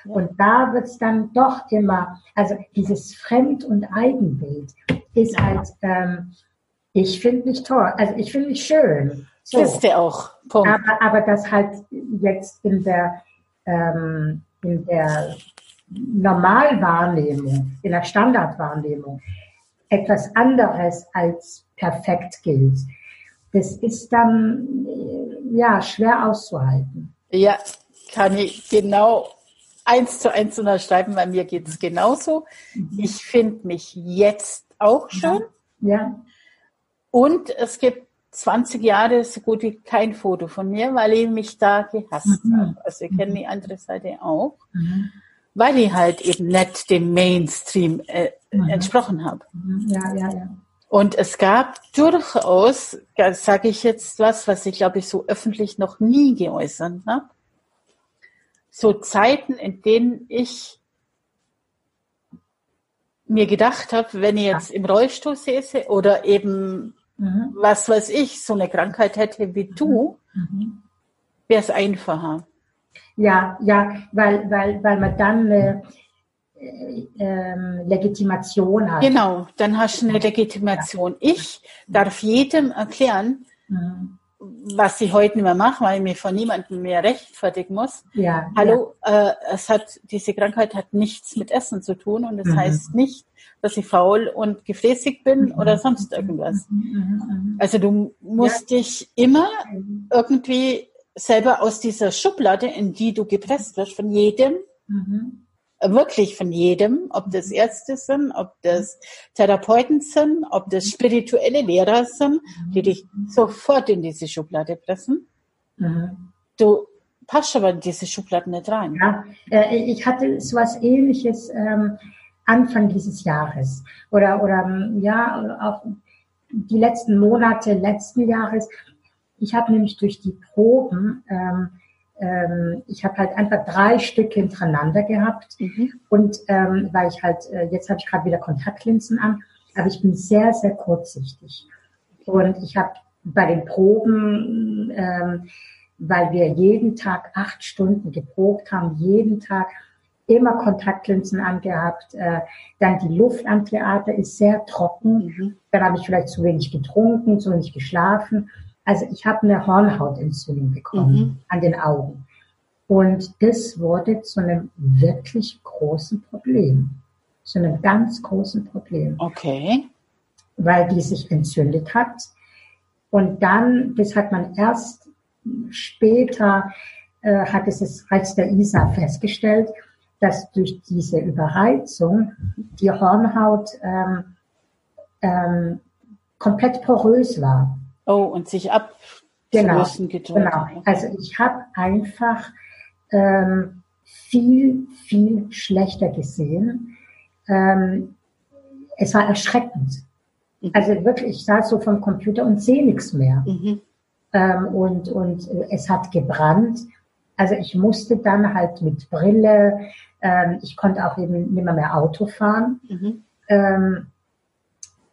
Und da wird's dann doch immer, also dieses Fremd- und Eigenbild ist halt, ähm, ich finde mich toll, also ich finde mich schön. So. Ist der auch. Punkt. Aber, aber das halt jetzt in der, ähm, in der Normalwahrnehmung, in der Standardwahrnehmung etwas anderes als perfekt gilt das ist dann ja schwer auszuhalten. Ja, kann ich genau eins zu eins unterschreiben. Bei mir geht es genauso. Mhm. Ich finde mich jetzt auch schon. Ja. Und es gibt 20 Jahre so gut wie kein Foto von mir, weil ich mich da gehasst mhm. habe. Also ich kenne die andere Seite auch, mhm. weil ich halt eben nicht dem Mainstream äh, mhm. entsprochen habe. Mhm. Ja, ja, ja. Und es gab durchaus, sage ich jetzt was, was ich glaube ich so öffentlich noch nie geäußert habe, so Zeiten, in denen ich mir gedacht habe, wenn ich jetzt im Rollstuhl säße oder eben, mhm. was weiß ich, so eine Krankheit hätte wie du, mhm. wäre es einfacher. Ja, ja, weil, weil, weil man dann äh, ähm, Legitimation hat. Genau, dann hast du eine Legitimation. Ich darf jedem erklären, mhm. was ich heute nicht mehr mache, weil ich mich von niemandem mehr rechtfertigen muss. Ja, Hallo, ja. Äh, es hat, diese Krankheit hat nichts mit Essen zu tun und das mhm. heißt nicht, dass ich faul und gefräßig bin mhm. oder sonst irgendwas. Mhm. Mhm. Mhm. Also du musst ja. dich immer irgendwie selber aus dieser Schublade, in die du gepresst wirst, von jedem, wirklich von jedem, ob das Ärzte sind, ob das Therapeuten sind, ob das spirituelle Lehrer sind, die dich sofort in diese Schublade pressen. Mhm. Du passt aber in diese Schublade nicht rein. Ja, äh, ich hatte so was ähnliches ähm, Anfang dieses Jahres oder, oder ja, auch die letzten Monate letzten Jahres. Ich habe nämlich durch die Proben ähm, ähm, ich habe halt einfach drei Stück hintereinander gehabt mhm. und ähm, weil ich halt, äh, jetzt habe ich gerade wieder Kontaktlinsen an, aber ich bin sehr, sehr kurzsichtig. Und ich habe bei den Proben, ähm, weil wir jeden Tag acht Stunden geprobt haben, jeden Tag immer Kontaktlinsen angehabt. Äh, dann die Luft am Theater ist sehr trocken. Mhm. Dann habe ich vielleicht zu wenig getrunken, zu wenig geschlafen. Also ich habe eine Hornhautentzündung bekommen mhm. an den Augen. Und das wurde zu einem wirklich großen Problem. Zu einem ganz großen Problem. Okay. Weil die sich entzündet hat. Und dann, das hat man erst später, äh, hat es das Reiz der ISA festgestellt, dass durch diese Überreizung die Hornhaut ähm, ähm, komplett porös war. Oh, und sich ab genau, genau. Also ich habe einfach ähm, viel, viel schlechter gesehen. Ähm, es war erschreckend. Mhm. Also wirklich, ich saß so vom Computer und sehe nichts mehr. Mhm. Ähm, und, und es hat gebrannt. Also ich musste dann halt mit Brille, ähm, ich konnte auch eben nicht mehr, mehr Auto fahren. Mhm. Ähm,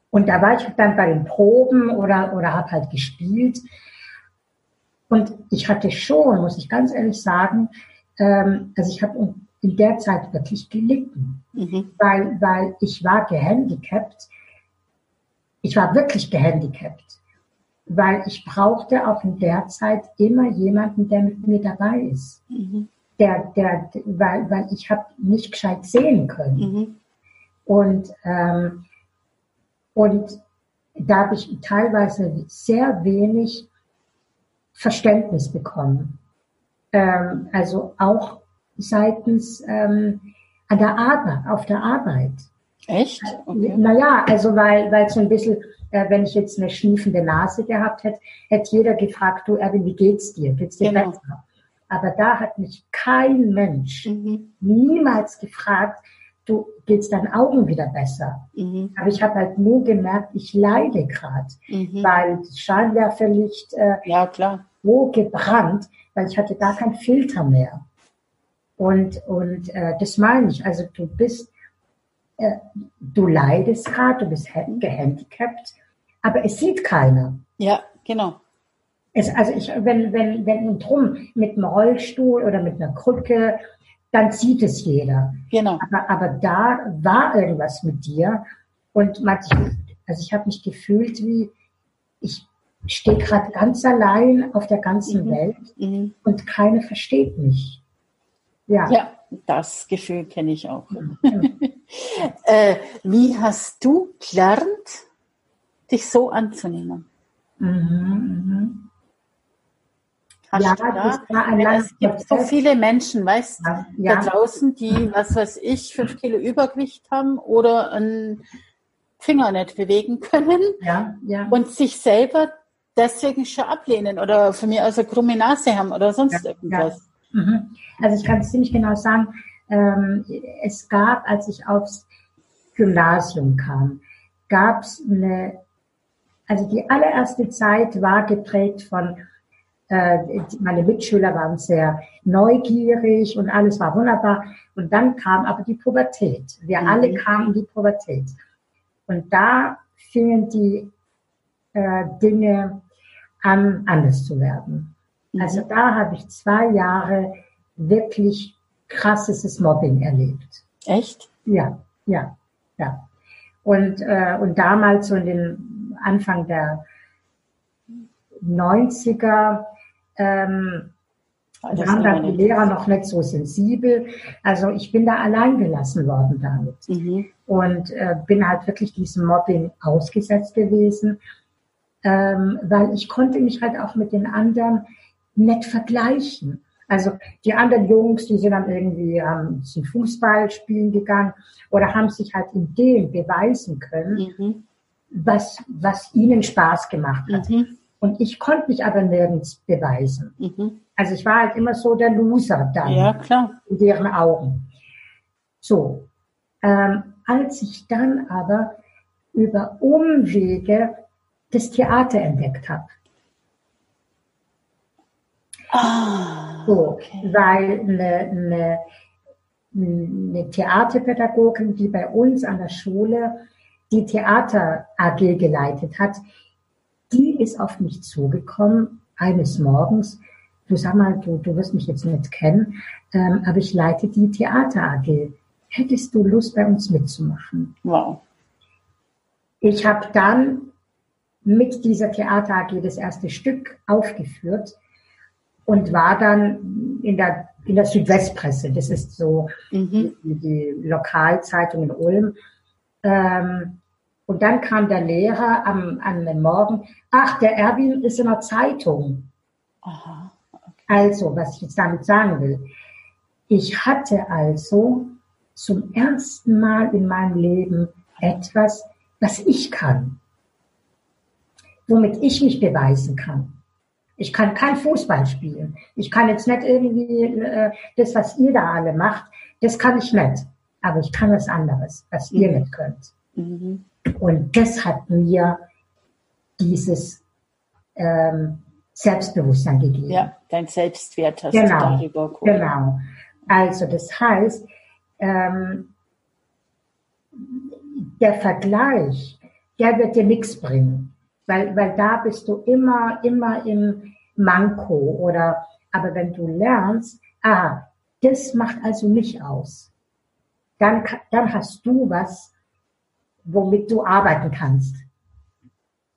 und da war ich dann bei den Proben oder, oder habe halt gespielt. Und ich hatte schon, muss ich ganz ehrlich sagen, ähm, also ich habe in der Zeit wirklich gelitten, mhm. weil, weil ich war gehandicapt. Ich war wirklich gehandicapt, weil ich brauchte auch in der Zeit immer jemanden, der mit mir dabei ist. Mhm. Der, der, weil, weil ich habe nicht gescheit sehen können. Mhm. Und ähm, und da habe ich teilweise sehr wenig Verständnis bekommen. Ähm, also auch seitens ähm, an der Arbeit, auf der Arbeit. Echt? Okay. Naja, also weil, weil so ein bisschen, äh, wenn ich jetzt eine schniefende Nase gehabt hätte, hätte jeder gefragt, du Erwin, wie geht's dir? Geht's dir genau. besser? Aber da hat mich kein Mensch mhm. niemals gefragt, du geht's deinen Augen wieder besser. Mhm. Aber ich habe halt nur gemerkt, ich leide gerade, mhm. weil das Scheinwerferlicht äh, ja, klar. so gebrannt, weil ich hatte gar keinen Filter mehr. Und, und äh, das meine ich. Also du bist, äh, du leidest gerade, du bist gehandicapt, aber es sieht keiner. Ja, genau. Es, also ich, wenn, wenn, wenn drum mit einem Rollstuhl oder mit einer Krücke dann sieht es jeder. Genau. Aber, aber da war irgendwas mit dir und manchmal, also ich habe mich gefühlt wie, ich stehe gerade ganz allein auf der ganzen mhm. Welt mhm. und keiner versteht mich. Ja. ja, das Gefühl kenne ich auch. äh, wie hast du gelernt, dich so anzunehmen? Mhm, mh. Hast ja, da? Es gibt so viele Menschen, weißt du, ja. da draußen, die, was weiß ich, fünf Kilo Übergewicht haben oder einen Finger nicht bewegen können und sich selber deswegen schon ablehnen oder für mich also krumme Nase haben oder sonst irgendwas. Mhm. Also ich kann es ziemlich genau sagen, ähm, es gab, als ich aufs Gymnasium kam, gab es eine, also die allererste Zeit war geprägt von meine Mitschüler waren sehr neugierig und alles war wunderbar. Und dann kam aber die Pubertät. Wir mhm. alle kamen in die Pubertät. Und da fingen die äh, Dinge an, anders zu werden. Mhm. Also da habe ich zwei Jahre wirklich krasses Mobbing erlebt. Echt? Ja, ja, ja. Und, äh, und damals so in den Anfang der 90er ähm, da waren dann die Lehrer noch nicht so sensibel. Also ich bin da allein gelassen worden damit. Mhm. Und äh, bin halt wirklich diesem Mobbing ausgesetzt gewesen, ähm, weil ich konnte mich halt auch mit den anderen nicht vergleichen. Also die anderen Jungs, die sind dann irgendwie ähm, zum Fußball spielen gegangen oder haben sich halt in dem beweisen können, mhm. was, was ihnen Spaß gemacht hat. Mhm. Und ich konnte mich aber nirgends beweisen. Mhm. Also ich war halt immer so der Loser dann. Ja, klar. In deren Augen. So. Ähm, als ich dann aber über Umwege das Theater entdeckt habe. Ah, so, okay. weil eine, eine, eine Theaterpädagogin, die bei uns an der Schule die Theater AG geleitet hat, die ist auf mich zugekommen eines Morgens du sag mal, du, du wirst mich jetzt nicht kennen, ähm, aber ich leite die Theater AG. Hättest du Lust, bei uns mitzumachen? Wow. Ich habe dann mit dieser Theater AG das erste Stück aufgeführt und war dann in der, in der Südwestpresse. Das ist so mhm. die, die, Lokalzeitung in Ulm. Ähm, und dann kam der Lehrer am, am Morgen, ach, der Erwin ist in der Zeitung. Aha, okay. Also, was ich jetzt damit sagen will, ich hatte also zum ersten Mal in meinem Leben etwas, was ich kann, womit ich mich beweisen kann. Ich kann kein Fußball spielen. Ich kann jetzt nicht irgendwie äh, das, was ihr da alle macht, das kann ich nicht. Aber ich kann was anderes, was ihr mhm. nicht könnt. Mhm. Und das hat mir dieses ähm, Selbstbewusstsein gegeben. Ja, dein Selbstwert hast genau, du darüber geholt. Genau. Also das heißt, ähm, der Vergleich, der wird dir nichts bringen, weil, weil da bist du immer, immer im Manko oder, aber wenn du lernst, ah, das macht also mich aus, dann, dann hast du was, womit du arbeiten kannst.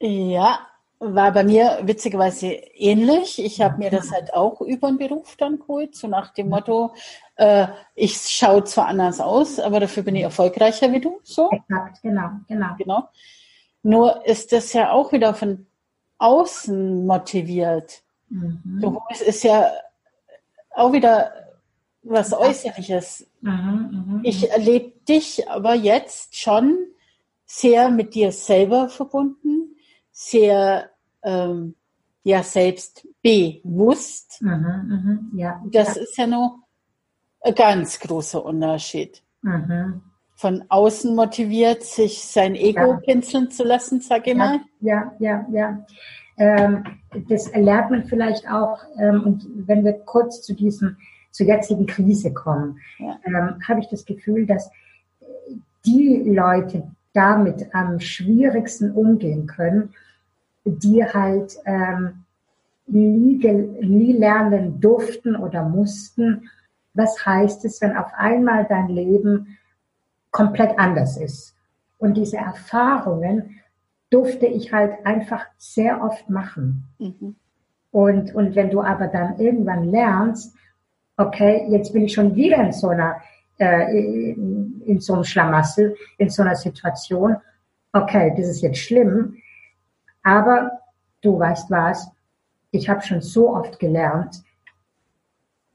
Ja, war bei mir witzigerweise ähnlich. Ich habe mir das halt auch über den Beruf dann geholt, so nach dem Motto, äh, ich schaue zwar anders aus, aber dafür bin ich erfolgreicher wie du. So. Exakt, genau, genau. Genau. Nur ist das ja auch wieder von außen motiviert. Mhm. Es ist ja auch wieder was Äußerliches. Mhm, mh, ich erlebe dich aber jetzt schon sehr mit dir selber verbunden, sehr ähm, ja selbst bewusst. Mhm, mh, ja, das ja. ist ja nur ein ganz großer Unterschied. Mhm. Von außen motiviert, sich sein Ego ja. pinseln zu lassen, sag ich mal. Ja, ja, ja. Ähm, das lernt man vielleicht auch, ähm, und wenn wir kurz zu diesem, zur jetzigen Krise kommen, ja. ähm, habe ich das Gefühl, dass die Leute, damit am schwierigsten umgehen können, die halt ähm, nie, nie lernen durften oder mussten, was heißt es, wenn auf einmal dein Leben komplett anders ist. Und diese Erfahrungen durfte ich halt einfach sehr oft machen. Mhm. Und, und wenn du aber dann irgendwann lernst, okay, jetzt bin ich schon wieder in so einer äh, in so einem Schlamassel, in so einer Situation, okay, das ist jetzt schlimm, aber du weißt was, ich habe schon so oft gelernt,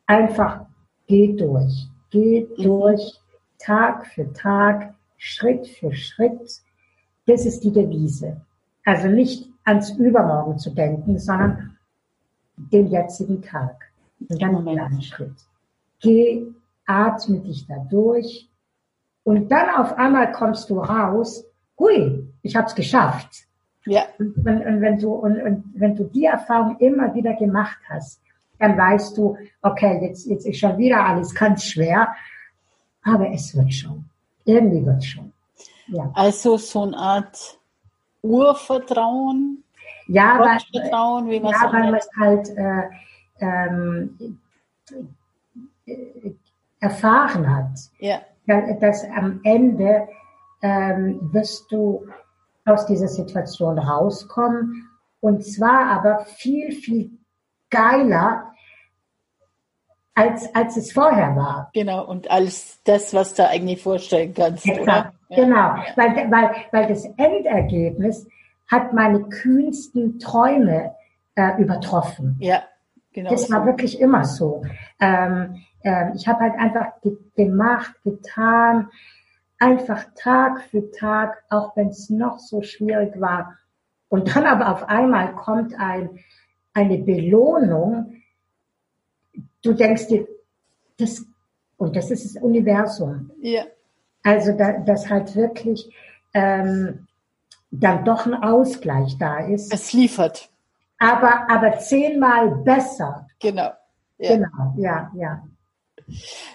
einfach geh durch, geh mhm. durch, Tag für Tag, Schritt für Schritt. Das ist die Devise. Also nicht ans Übermorgen zu denken, sondern den jetzigen Tag. Und dann einen Schritt. Geh atme dich da durch und dann auf einmal kommst du raus, hui, ich habe es geschafft. Ja. Und, und, und, wenn du, und, und wenn du die Erfahrung immer wieder gemacht hast, dann weißt du, okay, jetzt, jetzt ist schon wieder alles ganz schwer, aber es wird schon. Irgendwie wird schon. Ja. Also so eine Art Urvertrauen, ja, Gottvertrauen, wie man ja, weil man es halt äh, ähm, erfahren hat, ja. dass am Ende ähm, wirst du aus dieser Situation rauskommen und zwar aber viel, viel geiler, als, als es vorher war. Genau, und als das, was du eigentlich vorstellen kannst. Exakt, ja. Genau, weil, weil, weil das Endergebnis hat meine kühnsten Träume äh, übertroffen. Ja, genau. Das war wirklich immer so. Ähm, äh, ich habe halt einfach ge gemacht, getan, einfach Tag für Tag, auch wenn es noch so schwierig war. Und dann aber auf einmal kommt ein, eine Belohnung. Du denkst dir, das, und das ist das Universum. Ja. Also, da, dass halt wirklich ähm, dann doch ein Ausgleich da ist. Es liefert. Aber, aber zehnmal besser. Genau. Ja. Genau, ja, ja.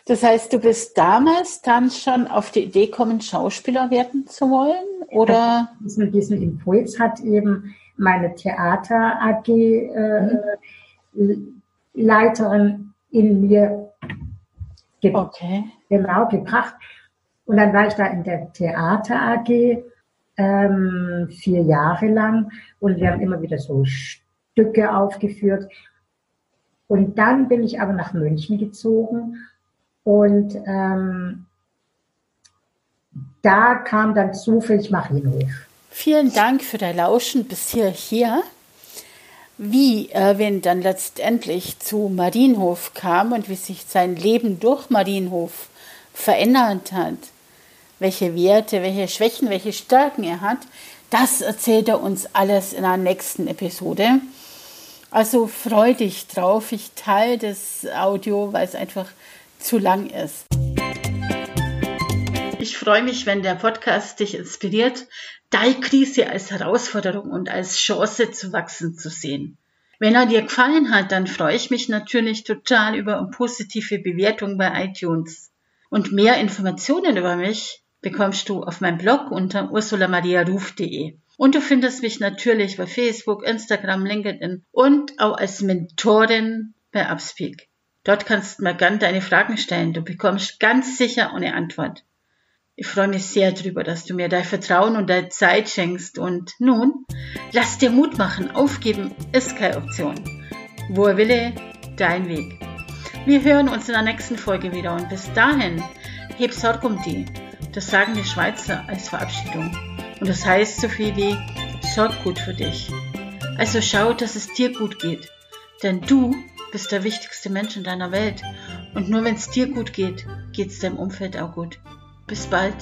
Das heißt, du bist damals dann schon auf die Idee gekommen, Schauspieler werden zu wollen? Oder? Diesen, diesen Impuls hat eben meine Theater AG äh, mhm. Leiterin in mir ge okay. genau gebracht. Und dann war ich da in der Theater AG ähm, vier Jahre lang und wir haben immer wieder so Stücke aufgeführt. Und dann bin ich aber nach München gezogen und ähm, da kam dann zufällig Marienhof. Vielen Dank für dein Lauschen bis hierher. Wie Erwin dann letztendlich zu Marienhof kam und wie sich sein Leben durch Marienhof verändert hat, welche Werte, welche Schwächen, welche Stärken er hat, das erzählt er uns alles in der nächsten Episode. Also freu dich drauf. Ich teile das Audio, weil es einfach zu lang ist. Ich freue mich, wenn der Podcast dich inspiriert, deine Krise als Herausforderung und als Chance zu wachsen zu sehen. Wenn er dir gefallen hat, dann freue ich mich natürlich total über eine positive Bewertung bei iTunes. Und mehr Informationen über mich bekommst du auf meinem Blog unter ursulamariaruf.de. Und du findest mich natürlich bei Facebook, Instagram, LinkedIn und auch als Mentorin bei Upspeak. Dort kannst du mir gern deine Fragen stellen. Du bekommst ganz sicher eine Antwort. Ich freue mich sehr darüber, dass du mir dein Vertrauen und deine Zeit schenkst. Und nun, lass dir Mut machen. Aufgeben ist keine Option. Wo er wille, dein Weg. Wir hören uns in der nächsten Folge wieder und bis dahin, heb Sorg um die. Das sagen die Schweizer als Verabschiedung. Und das heißt so viel wie, sorg gut für dich. Also schau, dass es dir gut geht. Denn du bist der wichtigste Mensch in deiner Welt. Und nur wenn es dir gut geht, geht es deinem Umfeld auch gut. Bis bald.